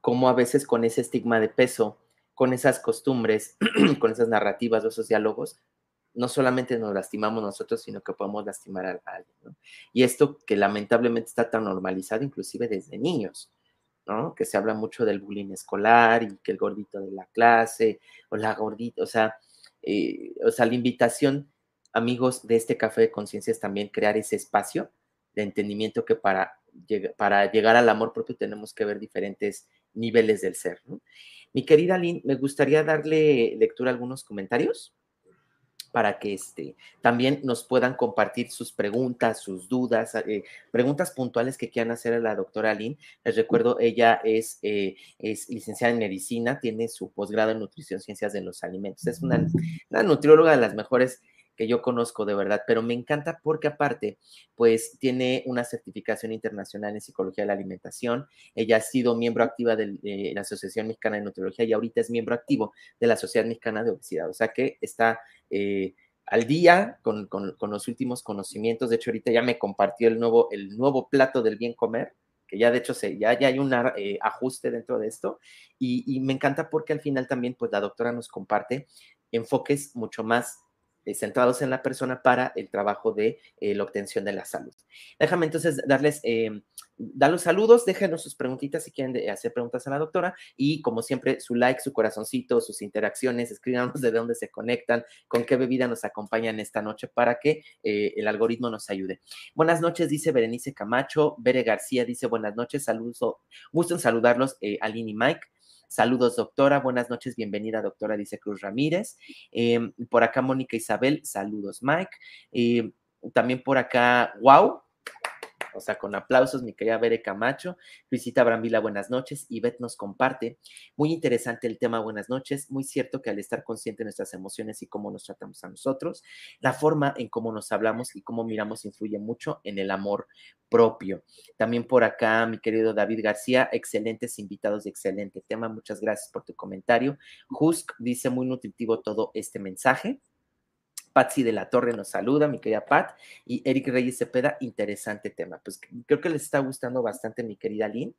cómo a veces con ese estigma de peso, con esas costumbres, *clears throat* con esas narrativas, esos diálogos, no solamente nos lastimamos nosotros, sino que podemos lastimar a alguien. Y esto que lamentablemente está tan normalizado, inclusive desde niños. Que se habla mucho del bullying escolar y que el gordito de la clase o la gordita, o sea, eh, o sea, la invitación, amigos de este café de conciencia es también crear ese espacio de entendimiento que para, llegar al amor propio tenemos que ver diferentes niveles del ser. Mi querida Lynn, me gustaría darle lectura a algunos comentarios para que este, también nos puedan compartir sus preguntas, sus dudas, eh, preguntas puntuales que quieran hacer a la doctora Lynn. Les recuerdo, ella es, eh, es licenciada en medicina, tiene su posgrado en nutrición, ciencias de los alimentos. Es una, una nutrióloga de las mejores que yo conozco de verdad, pero me encanta porque aparte, pues tiene una certificación internacional en psicología de la alimentación. Ella ha sido miembro activa de, la Asociación Mexicana de Nutriología y ahorita es miembro activo de la Sociedad Mexicana de Obesidad. O sea que está eh, al día con, los últimos conocimientos. De hecho, ahorita ya me compartió el nuevo, el nuevo plato del bien comer que ya de hecho se, ya, ya hay un eh, ajuste dentro de esto y, y, me encanta porque al final también pues la doctora nos comparte enfoques mucho más eh, centrados en la persona para el trabajo de eh, la obtención de la salud. Déjame entonces darles, eh, dar los saludos, déjenos sus preguntitas si quieren hacer preguntas a la doctora y como siempre su like, su corazoncito, sus interacciones, escríbanos de dónde se conectan, con qué bebida nos acompañan esta noche para que el algoritmo nos ayude. Buenas noches, dice Berenice Camacho, Bere García dice buenas noches, saludos, gusto en saludarlos, Aline y Mike. Saludos, doctora. Buenas noches, bienvenida, doctora, dice Cruz Ramírez. Em, por acá, Mónica Isabel. Saludos, Mike. Em, también por acá, wow, o sea, con aplausos, mi querida Bere Camacho. Luisita Brambila, buenas noches. Ivette nos comparte. Muy interesante el tema, buenas noches. Muy cierto que al estar consciente de nuestras emociones y cómo nos tratamos a nosotros, la forma en cómo nos hablamos y cómo miramos influye mucho en el amor propio. También por acá, mi querido David García, excelentes invitados de excelente tema. Muchas gracias por tu comentario. Husk dice muy nutritivo todo este mensaje. Patsy de la Torre nos saluda, mi querida Pat, y Eric Reyes Cepeda, interesante tema. Pues creo que les está gustando bastante, mi querida Lynn.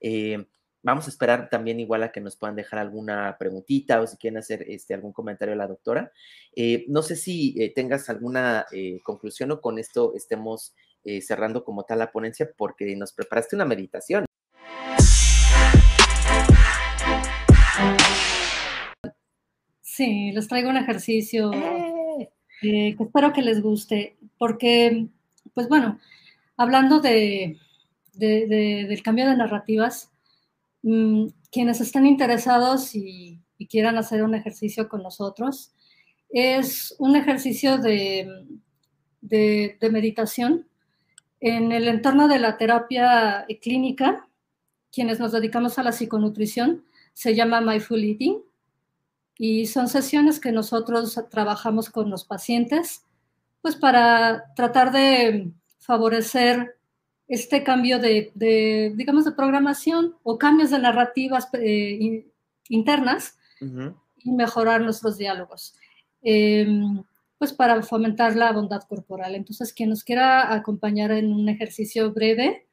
Eh, vamos a esperar también igual a que nos puedan dejar alguna preguntita o si quieren hacer este, algún comentario a la doctora. Eh, no sé si eh, tengas alguna conclusión o con esto estemos cerrando como tal la ponencia porque nos preparaste una meditación. Sí, les traigo un ejercicio. Eh, que espero que les guste, porque, pues bueno, hablando de, del cambio de narrativas, mm, quienes estén interesados y, quieran hacer un ejercicio con nosotros, es un ejercicio de, de meditación en el entorno de la terapia clínica, quienes nos dedicamos a la psiconutrición, se llama Mindful Eating y son sesiones que nosotros trabajamos con los pacientes, pues para tratar de favorecer este cambio de, digamos, de programación o cambios de narrativas eh, internas y mejorar nuestros diálogos, em, pues para fomentar la bondad corporal. Entonces, quien nos quiera acompañar en un ejercicio breve,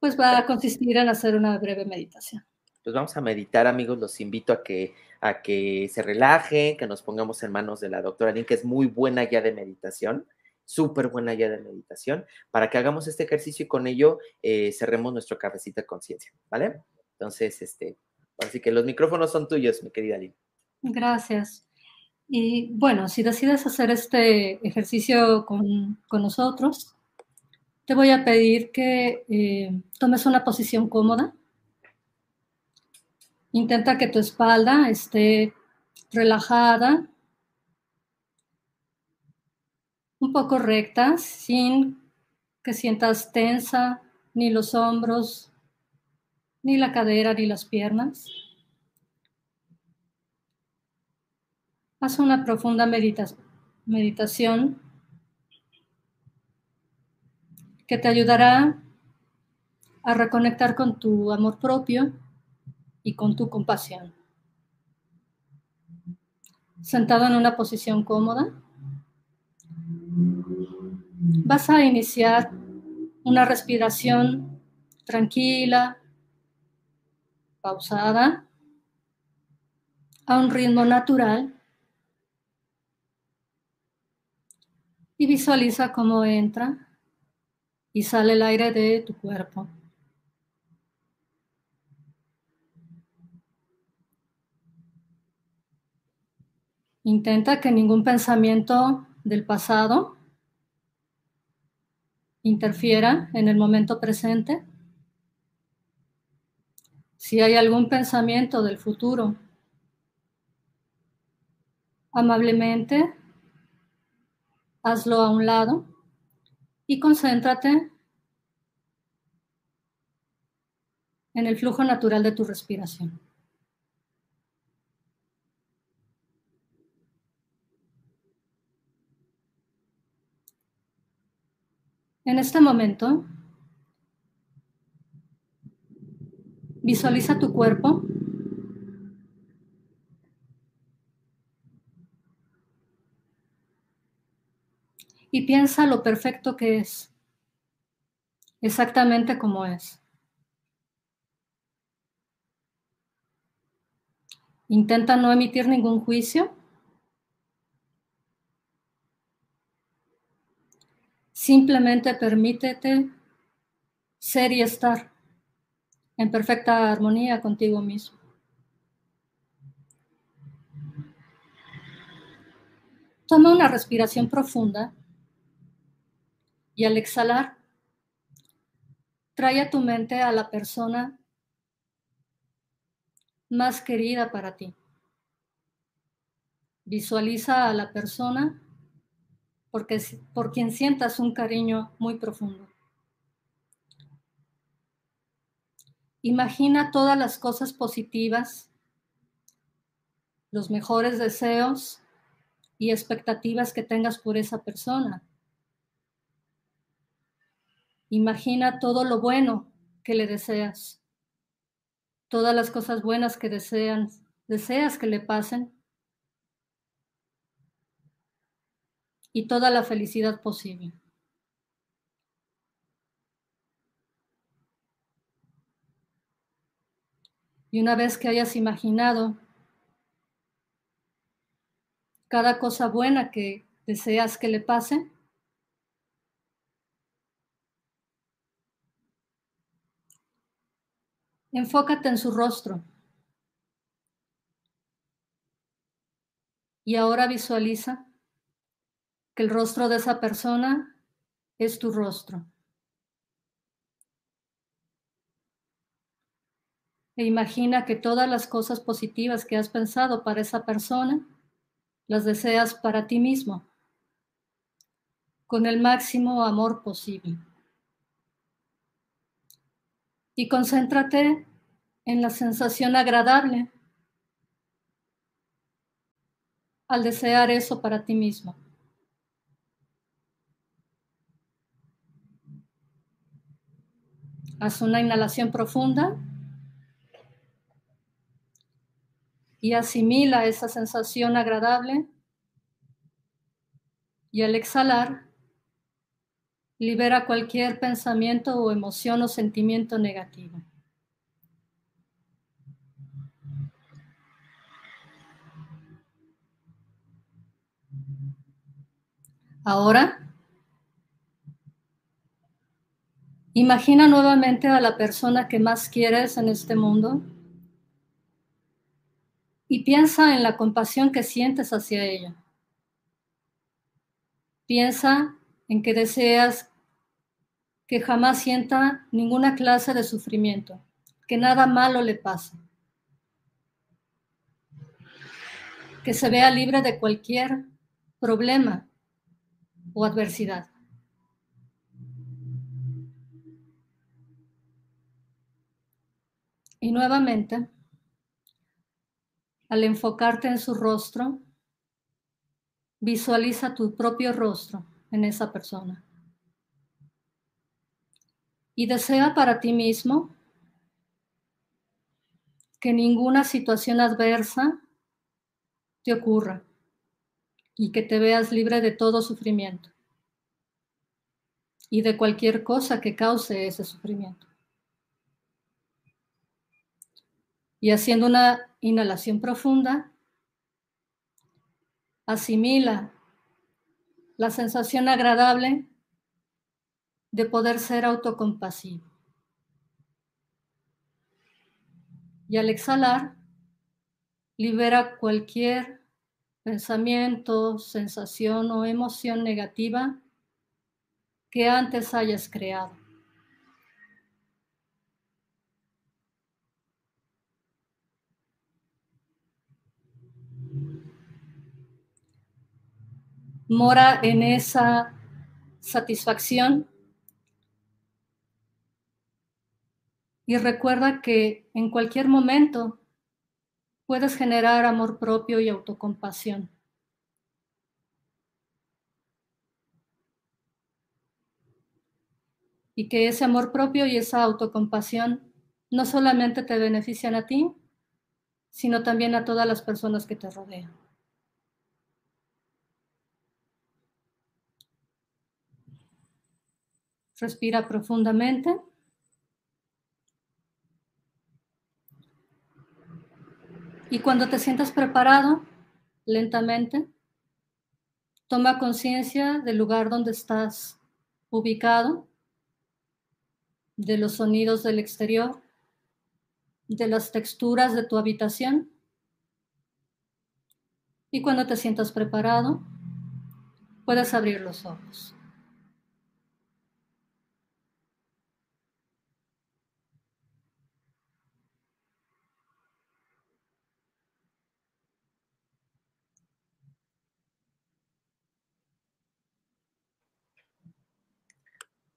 pues va a consistir en hacer una breve meditación. Pues vamos a meditar, amigos, los invito a que a que se relaje, que nos pongamos en manos de la doctora Lynn, que es muy buena ya de meditación, súper buena ya de meditación, para que hagamos este ejercicio y con ello eh, cerremos nuestro cafecito de conciencia, ¿vale? Entonces, este, así que los micrófonos son tuyos, mi querida Lynn. Gracias. Y bueno, si decides hacer este ejercicio con, nosotros, te voy a pedir que eh, tomes una posición cómoda Intenta que tu espalda esté relajada, un poco recta, sin que sientas tensa ni los hombros, ni la cadera, ni las piernas. Haz una profunda meditación que te ayudará a reconectar con tu amor propio y con tu compasión. Sentado en una posición cómoda, vas a iniciar una respiración tranquila, pausada, a un ritmo natural y visualiza cómo entra y sale el aire de tu cuerpo. Intenta que ningún pensamiento del pasado interfiera en el momento presente. Si hay algún pensamiento del futuro, amablemente hazlo a un lado y concéntrate en el flujo natural de tu respiración. En este momento, visualiza tu cuerpo. Y piensa lo perfecto que es, exactamente como es. Intenta no emitir ningún juicio Simplemente permítete ser y estar en perfecta armonía contigo mismo. Toma una respiración profunda y al exhalar, trae a tu mente a la persona más querida para ti. Visualiza a la persona porque, por quien sientas un cariño muy profundo. Imagina todas las cosas positivas, los mejores deseos y expectativas que tengas por esa persona. Imagina todo lo bueno que le deseas, todas las cosas buenas que deseas que le pasen y toda la felicidad posible. Y una vez que hayas imaginado cada cosa buena que deseas que le pase, enfócate en su rostro. Y ahora visualiza que el rostro de esa persona es tu rostro. E imagina que todas las cosas positivas que has pensado para esa persona, las deseas para ti mismo, con el máximo amor posible. Y concéntrate en la sensación agradable al desear eso para ti mismo. Haz una inhalación profunda y asimila esa sensación agradable. Y al exhalar, libera cualquier pensamiento o emoción o sentimiento negativo. Ahora, imagina nuevamente a la persona que más quieres en este mundo y piensa en la compasión que sientes hacia ella. Piensa en que deseas que jamás sienta ninguna clase de sufrimiento, que nada malo le pase, que se vea libre de cualquier problema o adversidad. Y nuevamente, al enfocarte en su rostro, visualiza tu propio rostro en esa persona. Y desea para ti mismo que ninguna situación adversa te ocurra y que te veas libre de todo sufrimiento y de cualquier cosa que cause ese sufrimiento. Y haciendo una inhalación profunda, asimila la sensación agradable de poder ser autocompasivo. Y al exhalar, libera cualquier pensamiento, sensación o emoción negativa que antes hayas creado. Mora en esa satisfacción y recuerda que en cualquier momento puedes generar amor propio y autocompasión. Y que ese amor propio y esa autocompasión no solamente te benefician a ti, sino también a todas las personas que te rodean. Respira profundamente. Y cuando te sientas preparado, lentamente, toma conciencia del lugar donde estás ubicado, de los sonidos del exterior, de las texturas de tu habitación. Y cuando te sientas preparado, puedes abrir los ojos.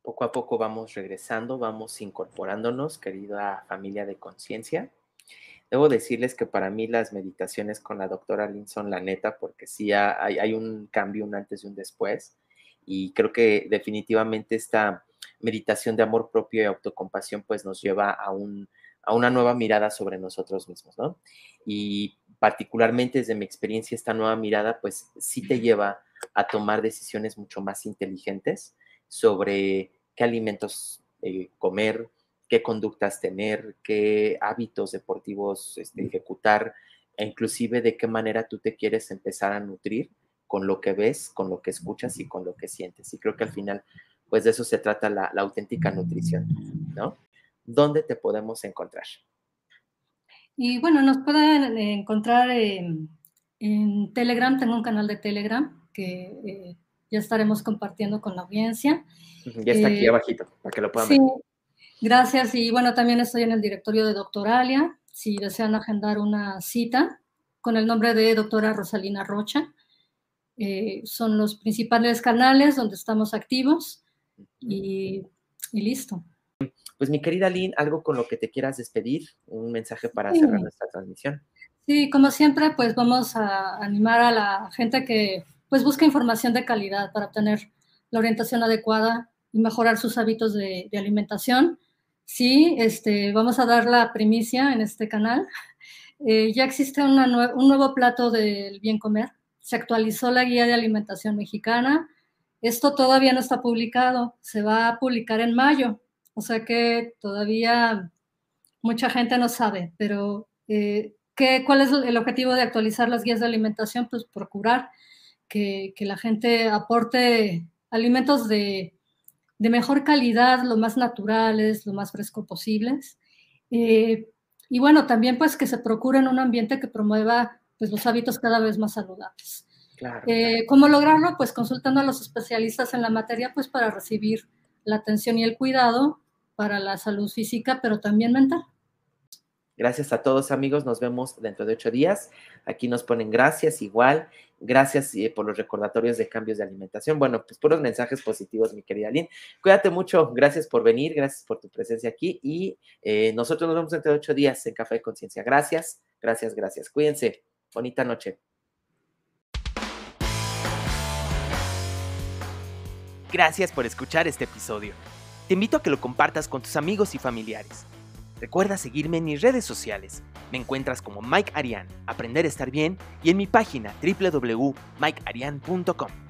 Poco a poco vamos regresando, vamos incorporándonos, querida familia de conciencia. Debo decirles que para mí las meditaciones con la doctora Lynn son la neta, porque sí hay, hay un cambio, un antes y un después. Y creo que definitivamente esta meditación de amor propio y autocompasión pues nos lleva a, un, a una nueva mirada sobre nosotros mismos, ¿no? Y particularmente desde mi experiencia, esta nueva mirada pues sí te lleva a tomar decisiones mucho más inteligentes sobre qué alimentos eh, comer, qué conductas tener, qué hábitos deportivos este, ejecutar, e inclusive de qué manera tú te quieres empezar a nutrir con lo que ves, con lo que escuchas y con lo que sientes. Y creo que al final, pues de eso se trata la, auténtica nutrición, ¿no? ¿Dónde te podemos encontrar? Y bueno, nos pueden encontrar en, Telegram, tengo un canal de Telegram que eh, ya estaremos compartiendo con la audiencia. Ya está aquí eh, abajito, para que lo puedan sí, Gracias. Y bueno, también estoy en el directorio de Doctoralia. Si desean agendar una cita con el nombre de doctora Rosalina Rocha, eh, son los principales canales donde estamos activos y, listo. Pues mi querida Lynn, algo con lo que te quieras despedir, un mensaje para cerrar nuestra transmisión. Sí, como siempre, pues vamos a animar a la gente que pues busca información de calidad para obtener la orientación adecuada y mejorar sus hábitos de, alimentación. Sí, este, vamos a dar la primicia en este canal. *laughs* Eh, ya existe un nuevo plato del bien comer. Se actualizó la guía de alimentación mexicana. Esto todavía no está publicado. Se va a publicar en mayo. O sea que todavía mucha gente no sabe, pero eh, ¿qué, ¿cuál es el objetivo de actualizar las guías de alimentación? Pues procurar que, la gente aporte alimentos de, mejor calidad, lo más naturales, lo más fresco posibles. Eh, y bueno, también pues que se procure en un ambiente que promueva pues los hábitos cada vez más saludables. Eh, ¿Cómo lograrlo? Pues consultando a los especialistas en la materia pues para recibir la atención y el cuidado para la salud física, pero también mental. Gracias a todos amigos, nos vemos dentro de ocho días. Aquí nos ponen gracias igual, gracias eh, por los recordatorios de cambios de alimentación. Bueno, pues puros mensajes positivos, mi querida Lynn. Cuídate mucho, gracias por venir, gracias por tu presencia aquí y eh, nosotros nos vemos dentro de ocho días en Café de Conciencia. Gracias, gracias, gracias. Cuídense. Bonita noche. Gracias por escuchar este episodio. Te invito a que lo compartas con tus amigos y familiares. Recuerda seguirme en mis redes sociales. Me encuentras como Mike Arian, Aprender a Estar Bien, y en mi página www.mikearian.com.